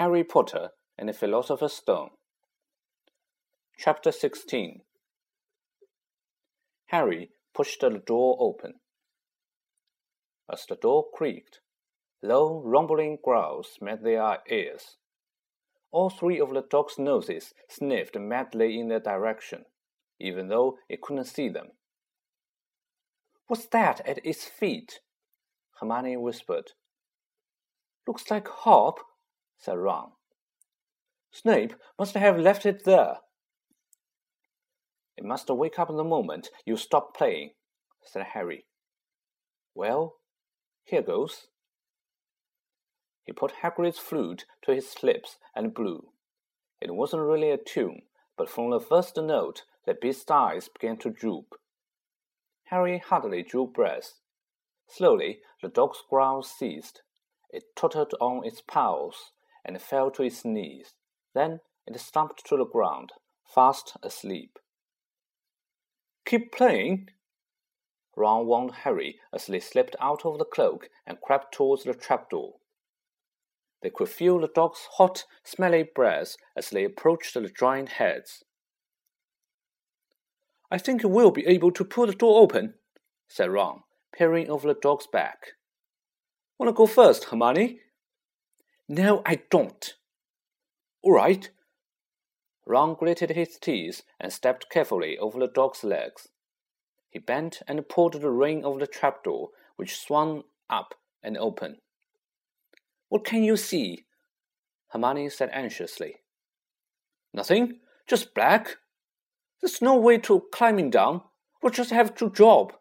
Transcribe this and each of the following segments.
Harry Potter and the Philosopher's Stone. Chapter 16 Harry pushed the door open. As the door creaked, low, rumbling growls met their ears. All three of the dog's noses sniffed madly in their direction, even though it couldn't see them. What's that at its feet? Hermione whispered. Looks like Hop, said Ron. Snape must have left it there. It must wake up in the moment you stop playing, said Harry. Well, here goes. He put Hagrid's flute to his lips and blew. It wasn't really a tune, but from the first note, the beast's eyes began to droop. Harry hardly drew breath. Slowly, the dog's growl ceased. It tottered on its paws and fell to its knees. Then it slumped to the ground, fast asleep. Keep playing, Ron warned Harry as they slipped out of the cloak and crept towards the trapdoor. They could feel the dog's hot, smelly breath as they approached the giant heads. I think we'll be able to pull the door open, said Ron, peering over the dog's back. Wanna go first, Hermione? No, I don't. All right. Ron gritted his teeth and stepped carefully over the dog's legs. He bent and pulled the ring of the trapdoor, which swung up and open. What can you see? Hermione said anxiously. Nothing, just black. There's no way to climbing down. We'll just have to drop.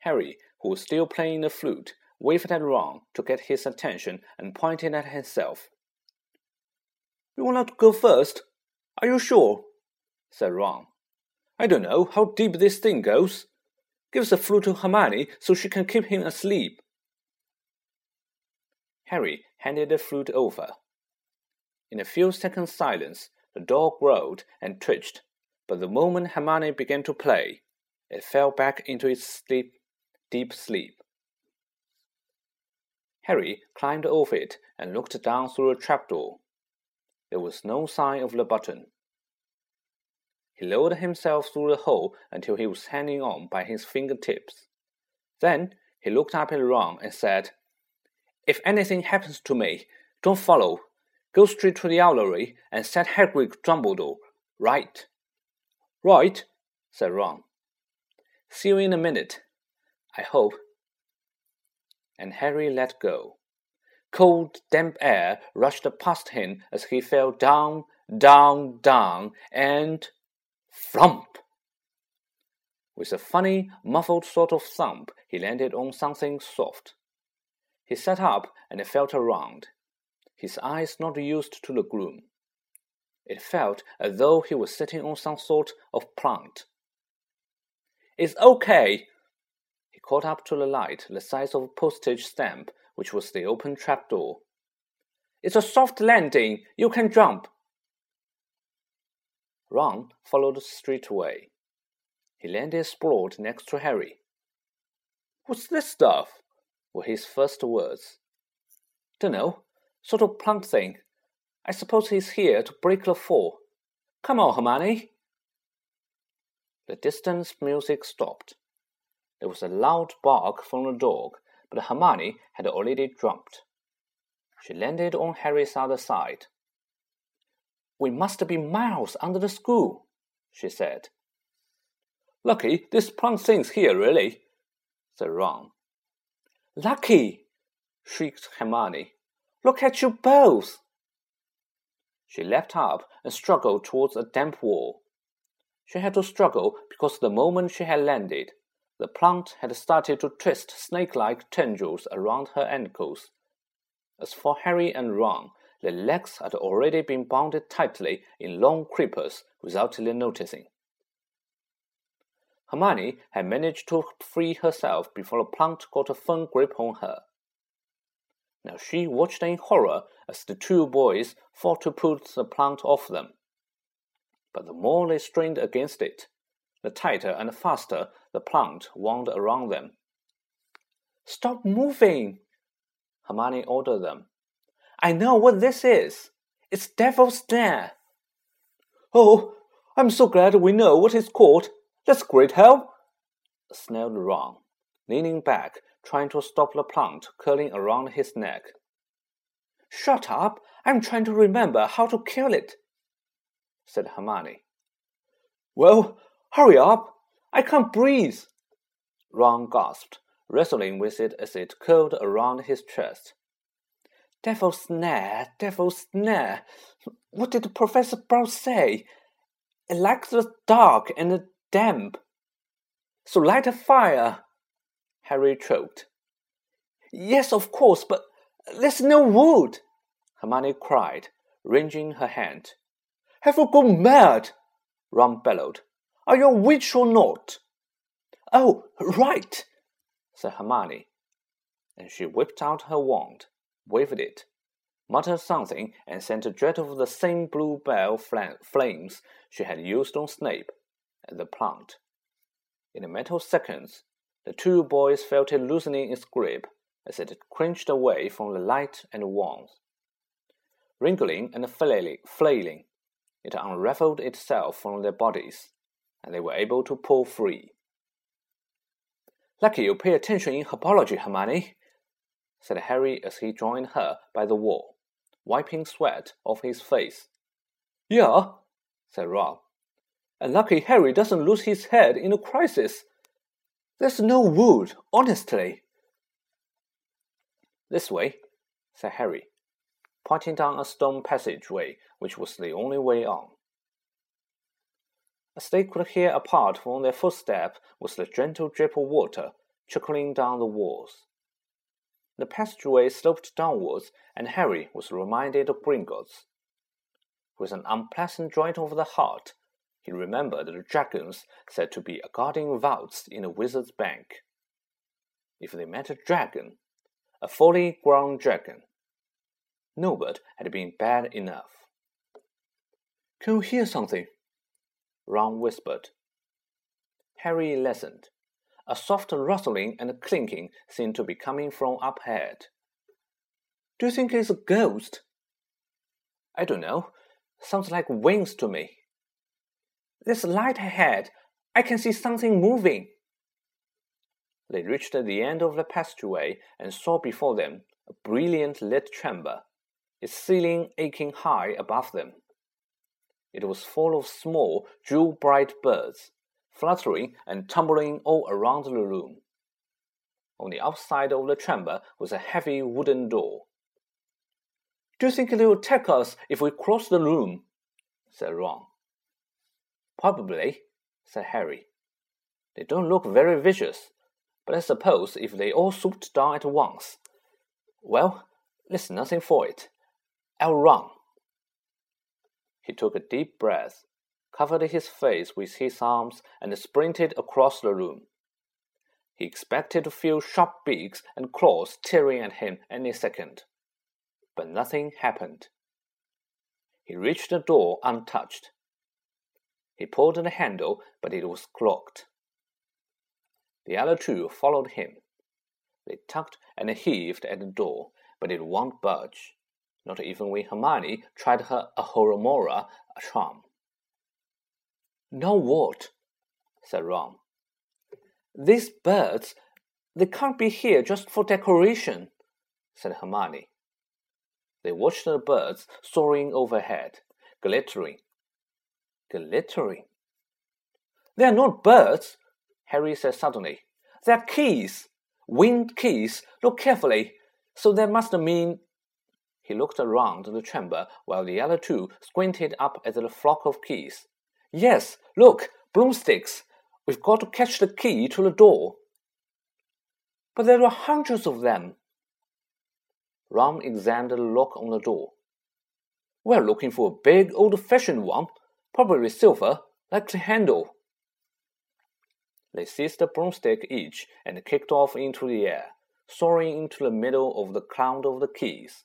Harry, who was still playing the flute, waved at Ron to get his attention and pointed at himself. You want to go first? Are you sure? said Ron. I don't know how deep this thing goes. Give the flute to Hermione so she can keep him asleep. Harry handed the flute over. In a few seconds' silence, the dog growled and twitched, but the moment Hermione began to play, it fell back into its sleep, deep sleep. Harry climbed over it and looked down through a trapdoor. There was no sign of the button. He lowered himself through the hole until he was hanging on by his fingertips. Then he looked up at Ron and said, If anything happens to me, don't follow. Go straight to the owlery and set Hedwig Dumbledore right. Right, said Ron. See you in a minute. I hope. And Harry let go. Cold, damp air rushed past him as he fell down, down, down, and Flump! With a funny, muffled sort of thump, he landed on something soft. He sat up and felt around, his eyes not used to the gloom. It felt as though he was sitting on some sort of plant. It's okay. Caught up to the light the size of a postage stamp, which was the open trapdoor. It's a soft landing. You can jump. Ron followed straightway. He landed sprawled next to Harry. What's this stuff? were his first words. Dunno, sort of plant thing. I suppose he's here to break the fall. Come on, Hermione. The distant music stopped. There was a loud bark from the dog, but Hermione had already jumped. She landed on Harry's other side. We must be miles under the school, she said. Lucky this plant thing's here, really, said Ron. Lucky, shrieked Hermione. Look at you both. She leapt up and struggled towards a damp wall. She had to struggle because the moment she had landed, the plant had started to twist snake like tendrils around her ankles. As for Harry and Ron, the legs had already been bounded tightly in long creepers without their noticing. Hermione had managed to free herself before the plant got a firm grip on her. Now she watched in horror as the two boys fought to put the plant off them. But the more they strained against it, the tighter and faster the plant wound around them. Stop moving! Hermione ordered them. I know what this is. It's Devil's Snare. Oh, I'm so glad we know what it's called. That's great help, snarled Ron, leaning back, trying to stop the plant curling around his neck. Shut up! I'm trying to remember how to kill it, said Hermione. Well, hurry up! I can't breathe. Ron gasped, wrestling with it as it curled around his chest. Devil's snare, devil's snare. What did Professor Sprout say? It likes the dark and the damp. So light a fire. Harry choked. Yes, of course, but there's no wood, Hermione cried, wringing her hand. Have you gone mad? Ron bellowed. Are you a witch or not? Oh, right, said Hermione, and she whipped out her wand, waved it, muttered something, and sent a jet of the same blue bell flames she had used on Snape at the plant. In a matter of seconds, the two boys felt it loosening its grip as it cringed away from the light and warmth. Wriggling and flailing, it unraveled itself from their bodies, and they were able to pull free. Lucky you pay attention in herbology, Hermione, said Harry as he joined her by the wall, wiping sweat off his face. Yeah, said Ron. And lucky Harry doesn't lose his head in a crisis. There's no wood, honestly. This way, said Harry, pointing down a stone passageway which was the only way on. As they could hear apart from their footstep was the gentle drip of water trickling down the walls. The passageway sloped downwards, and Harry was reminded of Gringotts. With an unpleasant joint of the heart, he remembered the dragons said to be a guarding vaults in the wizard's bank. If they met a dragon, a fully grown dragon, Norbert had been bad enough. Can you hear something? Ron whispered. Harry listened. A soft rustling and clinking seemed to be coming from up ahead. Do you think it's a ghost? I don't know. Sounds like wings to me. There's light ahead. I can see something moving. They reached the end of the passageway and saw before them a brilliant lit chamber, its ceiling aching high above them. It was full of small, jewel bright birds, fluttering and tumbling all around the room. On the outside of the chamber was a heavy wooden door. Do you think they will attack us if we cross the room? said Ron. Probably, said Harry. They don't look very vicious, but I suppose if they all swooped down at once. Well, there's nothing for it. I'll run. He took a deep breath, covered his face with his arms, and sprinted across the room. He expected to feel sharp beaks and claws tearing at him any second. But nothing happened. He reached the door untouched. He pulled the handle, but it was locked. The other two followed him. They tugged and heaved at the door, but it won't budge not even when Hermione tried her Alohomora charm. Now what? said Ron. These birds, they can't be here just for decoration, said Hermione. They watched the birds soaring overhead, glittering. Glittering? They are not birds, Harry said suddenly. They are keys, winged keys. Look carefully. So that must mean he looked around the chamber while the other two squinted up at the flock of keys. Yes, look, broomsticks. We've got to catch the key to the door. But there are hundreds of them. Ron examined the lock on the door. We're looking for a big, old fashioned one, probably silver, like the handle. They seized a broomstick each and kicked off into the air, soaring into the middle of the cloud of the keys.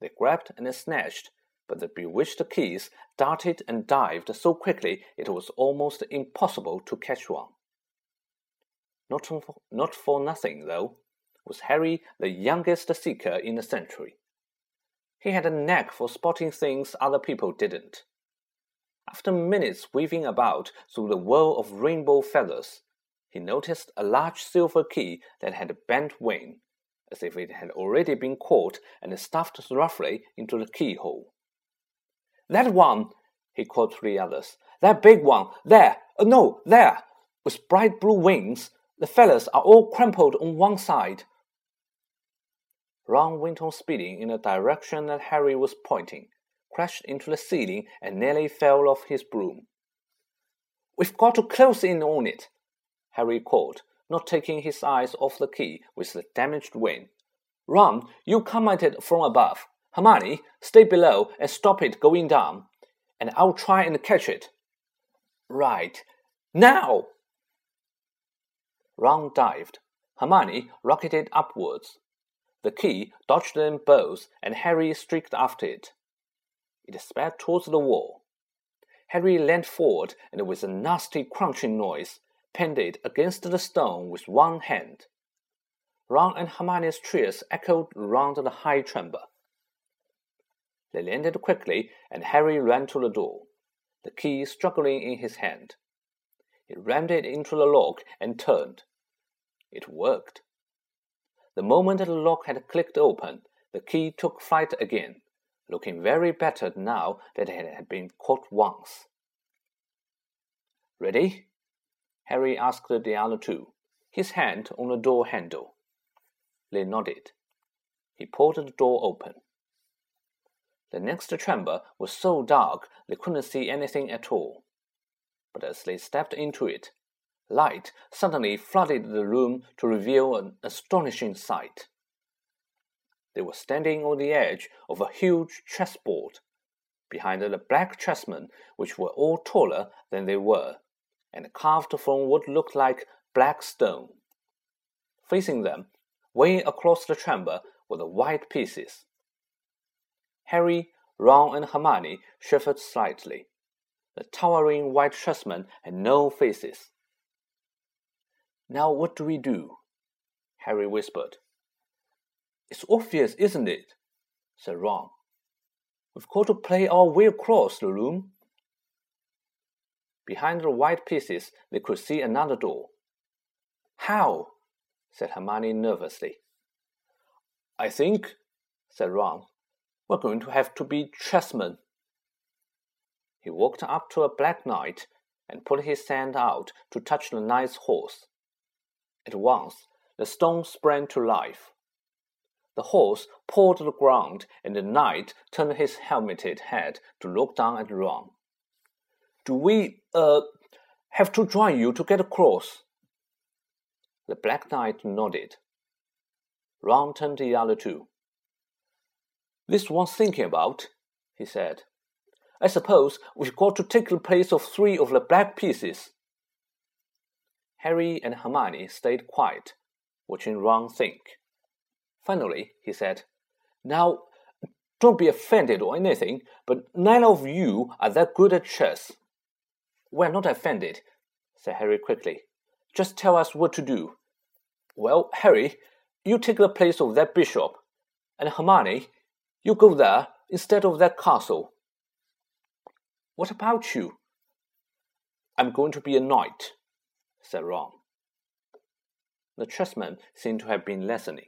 They grabbed and snatched, but the bewitched keys darted and dived so quickly it was almost impossible to catch one. Not for, not for nothing, though, was Harry the youngest seeker in the century. He had a knack for spotting things other people didn't. After minutes weaving about through the whirl of rainbow feathers, he noticed a large silver key that had a bent wing, as if it had already been caught and stuffed roughly into the keyhole. That one, he called to the others. That big one, there, uh, no, there, with bright blue wings. The feathers are all crumpled on one side. Ron went on speeding in the direction that Harry was pointing, crashed into the ceiling, and nearly fell off his broom. We've got to close in on it, Harry called, not taking his eyes off the key with the damaged wing. Ron, you it from above. Hermione, stay below and stop it going down, and I'll try and catch it. Right. Now! Ron dived. Hermione rocketed upwards. The key dodged them both, and Harry streaked after it. It sped towards the wall. Harry leaned forward and with a nasty crunching noise, pinned it against the stone with one hand. Ron and Hermione's cheers echoed round the high chamber. They landed quickly, and Harry ran to the door, the key struggling in his hand. He rammed it into the lock and turned. It worked. The moment the lock had clicked open, the key took flight again, looking very battered now that it had been caught once. Ready? Harry asked the other two, his hand on the door handle. They nodded. He pulled the door open. The next chamber was so dark they couldn't see anything at all. But as they stepped into it, light suddenly flooded the room to reveal an astonishing sight. They were standing on the edge of a huge chessboard, behind the black chessmen, which were all taller than they were, and carved from what looked like black stone. Facing them, way across the chamber, were the white pieces. Harry, Ron, and Hermione shivered slightly. The towering white chessmen had no faces. Now what do we do? Harry whispered. It's obvious, isn't it? said Ron. We've got to play our way across the room. Behind the white pieces, they could see another door. How? said Hermione nervously. I think, said Ron, we're going to have to be chessmen. He walked up to a black knight and put his hand out to touch the knight's horse. At once, the stone sprang to life. The horse pawed the ground, and the knight turned his helmeted head to look down at Ron. Do we, uh, have to join you to get across? The Black Knight nodded. Ron turned to the other two. This one's thinking about, he said. I suppose we've got to take the place of three of the black pieces. Harry and Hermione stayed quiet, watching Ron think. Finally, he said, Now, don't be offended or anything, but none of you are that good at chess. We're not offended, said Harry quickly. Just tell us what to do. Well, Harry, you take the place of that bishop, and Hermione, you go there instead of that castle. What about you? I'm going to be a knight, said Ron. The chessmen seemed to have been listening,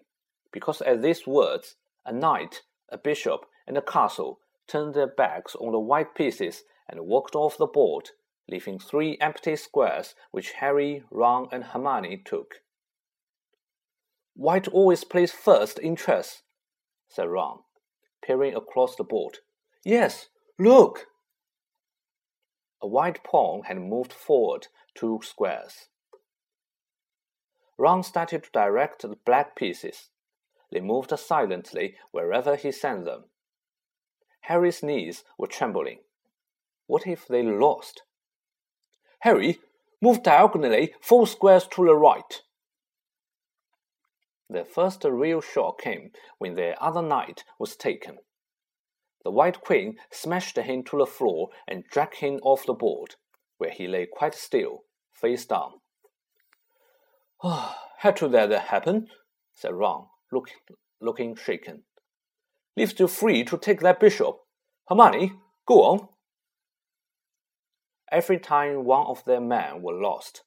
because at these words, a knight, a bishop, and a castle turned their backs on the white pieces and walked off the board, leaving three empty squares which Harry, Ron, and Hermione took. White always plays first in chess, said Ron peering across the board. Yes, look! A white pawn had moved forward two squares. Ron started to direct the black pieces. They moved silently wherever he sent them. Harry's knees were trembling. What if they lost? Harry, move diagonally four squares to the right. The first real shock came when the other knight was taken. The white queen smashed him to the floor and dragged him off the board, where he lay quite still, face down. Oh, to let that happen, said Ron, look, looking shaken. leaves you free to take that bishop. Hermione, go on. Every time one of their men were lost,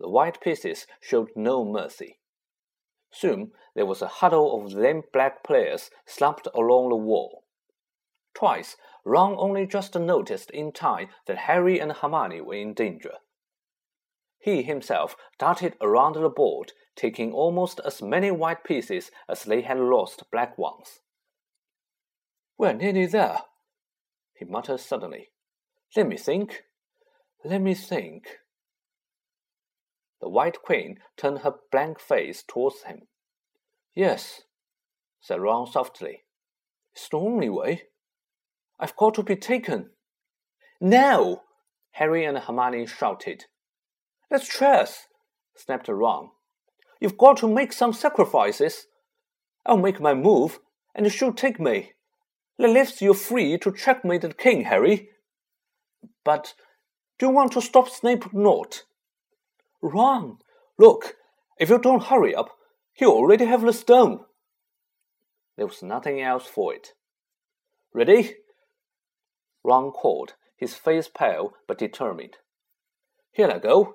the white pieces showed no mercy. Soon there was a huddle of them black players slumped along the wall. Twice, Ron only just noticed in time that Harry and Hermione were in danger. He himself darted around the board, taking almost as many white pieces as they had lost black ones. We're nearly there, he muttered suddenly. Let me think. Let me think. The White Queen turned her blank face towards him. Yes, said Ron softly. It's the only way. I've got to be taken. Now! Harry and Hermione shouted. That's chess, snapped Ron. You've got to make some sacrifices. I'll make my move, and she'll take me. That leaves you free to checkmate the king, Harry. But you want to stop Snape not? Ron, look, if you don't hurry up, he'll already have the stone. There was nothing else for it. Ready? Ron called, his face pale but determined. Here I go.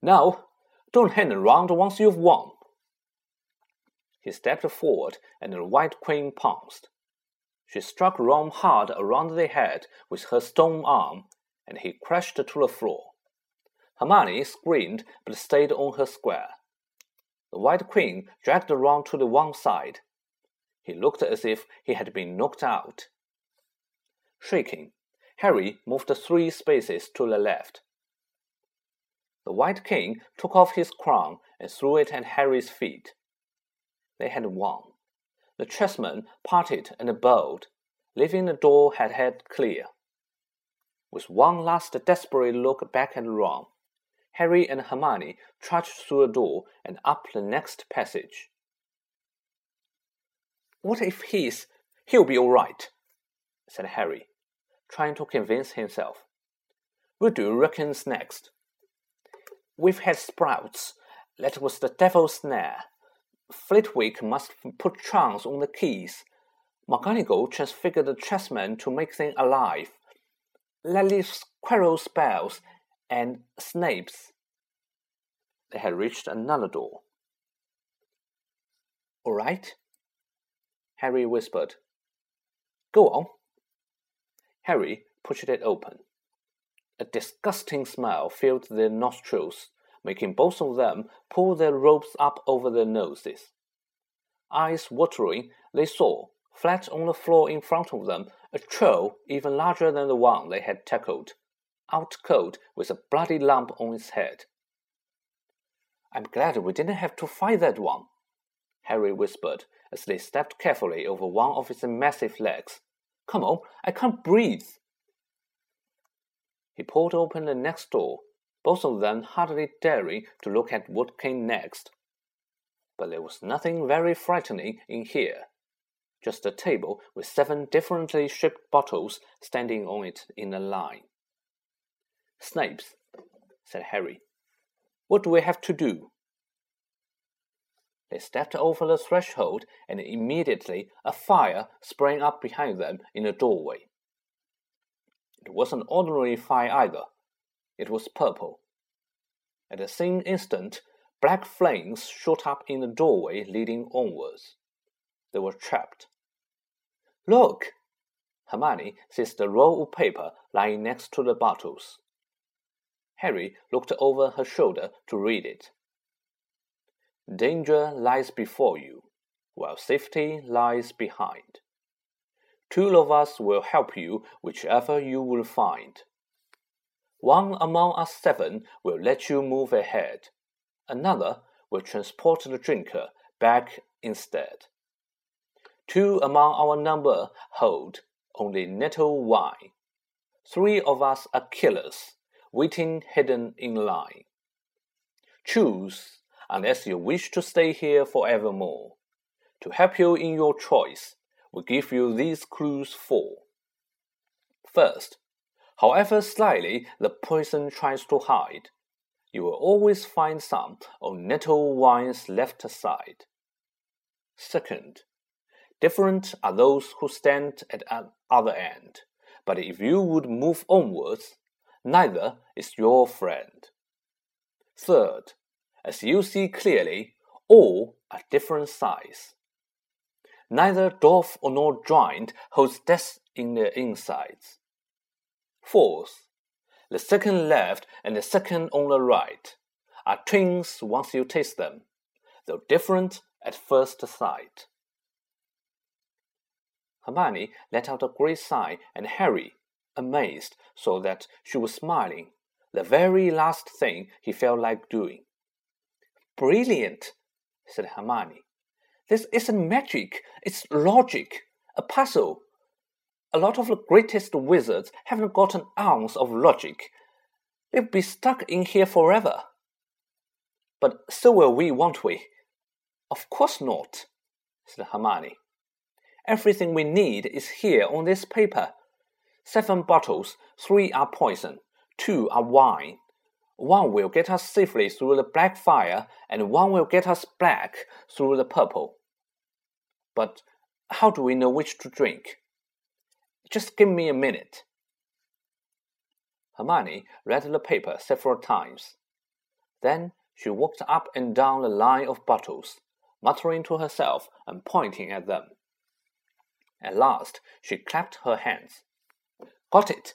Now, don't hang around once you've won. He stepped forward, and the White Queen pounced. She struck Ron hard around the head with her stone arm, and he crashed to the floor. Hermione screamed but stayed on her square. The White Queen dragged Ron to the one side. He looked as if he had been knocked out. Shaking, Harry moved three spaces to the left. The White King took off his crown and threw it at Harry's feet. They had won. The chessmen parted and bowed, leaving the door had head clear. With one last desperate look back at Ron, Harry and Hermione trudged through the door and up the next passage. What if he's. He'll be all right, said Harry, trying to convince himself. What do you reckon's next? We've had Sprout's. That was the devil's snare. Flitwick must put charms on the keys. McGonagall transfigured the chessmen to make them alive. That leaves Quirrell spells and Snape's. They had reached another door. All right, Harry whispered. Go on. Harry pushed it open. A disgusting smell filled their nostrils making both of them pull their robes up over their noses. Eyes watering, they saw, flat on the floor in front of them, a troll even larger than the one they had tackled, out cold with a bloody lump on its head. I'm glad we didn't have to fight that one, Harry whispered as they stepped carefully over one of its massive legs. Come on, I can't breathe. He pulled open the next door both of them hardly daring to look at what came next. But there was nothing very frightening in here. Just a table with seven differently shaped bottles standing on it in a line. Snape's, said Harry. What do we have to do? They stepped over the threshold, and immediately a fire sprang up behind them in the doorway. It wasn't ordinary fire either. It was purple. At the same instant, black flames shot up in the doorway leading onwards. They were trapped. Look! Hermione sees the roll of paper lying next to the bottles. Harry looked over her shoulder to read it. Danger lies before you, while safety lies behind. Two of us will help you whichever you will find. One among us seven will let you move ahead. Another will transport the drinker back instead. Two among our number hold only nettle wine. Three of us are killers, waiting hidden in line. Choose, unless you wish to stay here forevermore. To help you in your choice, we give you these clues four. First, However slightly the poison tries to hide, you will always find some on nettle wine's left side. Second, Different are those who stand at the other end, but if you would move onwards, neither is your friend. Third, as you see clearly, all are different size. Neither dwarf nor giant holds death in their insides. Fourth, the second left and the second on the right are twins once you taste them, though different at first sight. Hermione let out a great sigh, and Harry, amazed, saw that she was smiling, the very last thing he felt like doing. Brilliant, said Hermione. This isn't magic, it's logic, a puzzle. A lot of the greatest wizards haven't got an ounce of logic. They'll be stuck in here forever. But so will we, won't we? Of course not, said Hermione. Everything we need is here on this paper. Seven bottles, three are poison, two are wine. One will get us safely through the black fire, and one will get us black through the purple. But how do we know which to drink? Just give me a minute. Hermione read the paper several times. Then she walked up and down the line of bottles, muttering to herself and pointing at them. At last, she clapped her hands. Got it,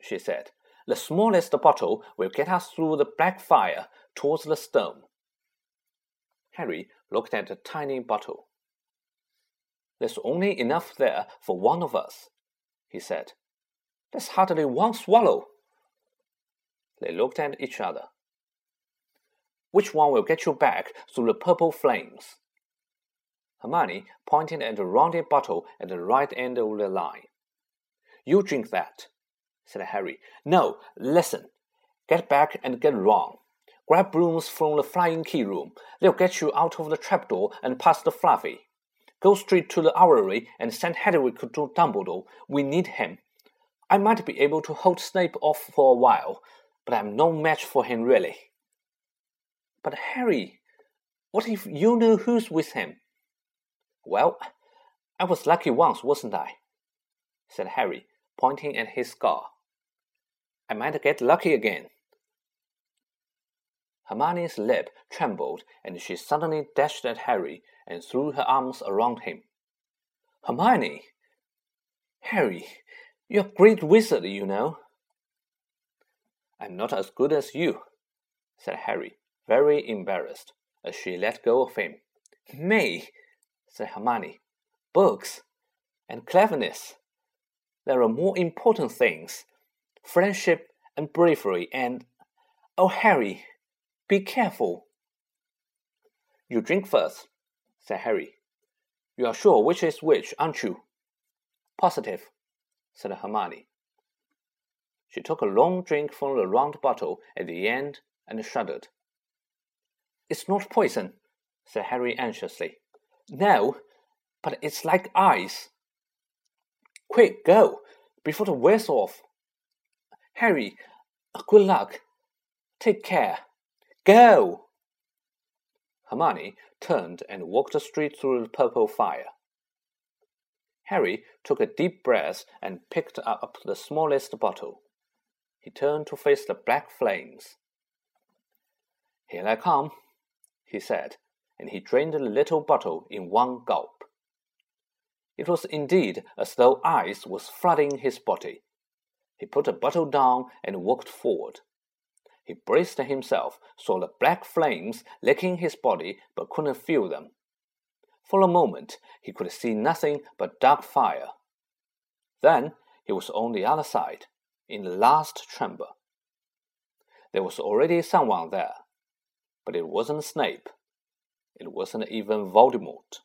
she said. The smallest bottle will get us through the black fire towards the stone. Harry looked at the tiny bottle. There's only enough there for one of us, he said. That's hardly one swallow. They looked at each other. Which one will get you back through the purple flames? Hermione pointed at the rounded bottle at the right end of the line. You drink that, said Harry. No, listen. Get back and get Ron. Grab brooms from the flying key room. They'll get you out of the trapdoor and past the Fluffy. Go straight to the Owlery and send Hedwig to Dumbledore. We need him. I might be able to hold Snape off for a while, but I'm no match for him really. But Harry, what if you know who's with him? Well, I was lucky once, wasn't I? said Harry, pointing at his scar. I might get lucky again. Hermione's lip trembled, and she suddenly dashed at Harry and threw her arms around him. Hermione! Harry, you're a great wizard, you know. I'm not as good as you, said Harry, very embarrassed, as she let go of him. Me, said Hermione. Books and cleverness. There are more important things friendship and bravery and. Oh, Harry, be careful. You drink first, said Harry. You are sure which is which, aren't you? Positive, said Hermione. She took a long drink from the round bottle at the end and shuddered. It's not poison, said Harry anxiously. No, but it's like ice. Quick, go, before the wears off. Harry, good luck. Take care. Go! Hermione turned and walked straight through the purple fire. Harry took a deep breath and picked up the smallest bottle. He turned to face the black flames. Here I come, he said, and he drained the little bottle in one gulp. It was indeed as though ice was flooding his body. He put the bottle down and walked forward. He braced himself, saw the black flames licking his body, but couldn't feel them. For a moment, he could see nothing but dark fire. Then he was on the other side, in the last chamber. There was already someone there. But it wasn't Snape. It wasn't even Voldemort.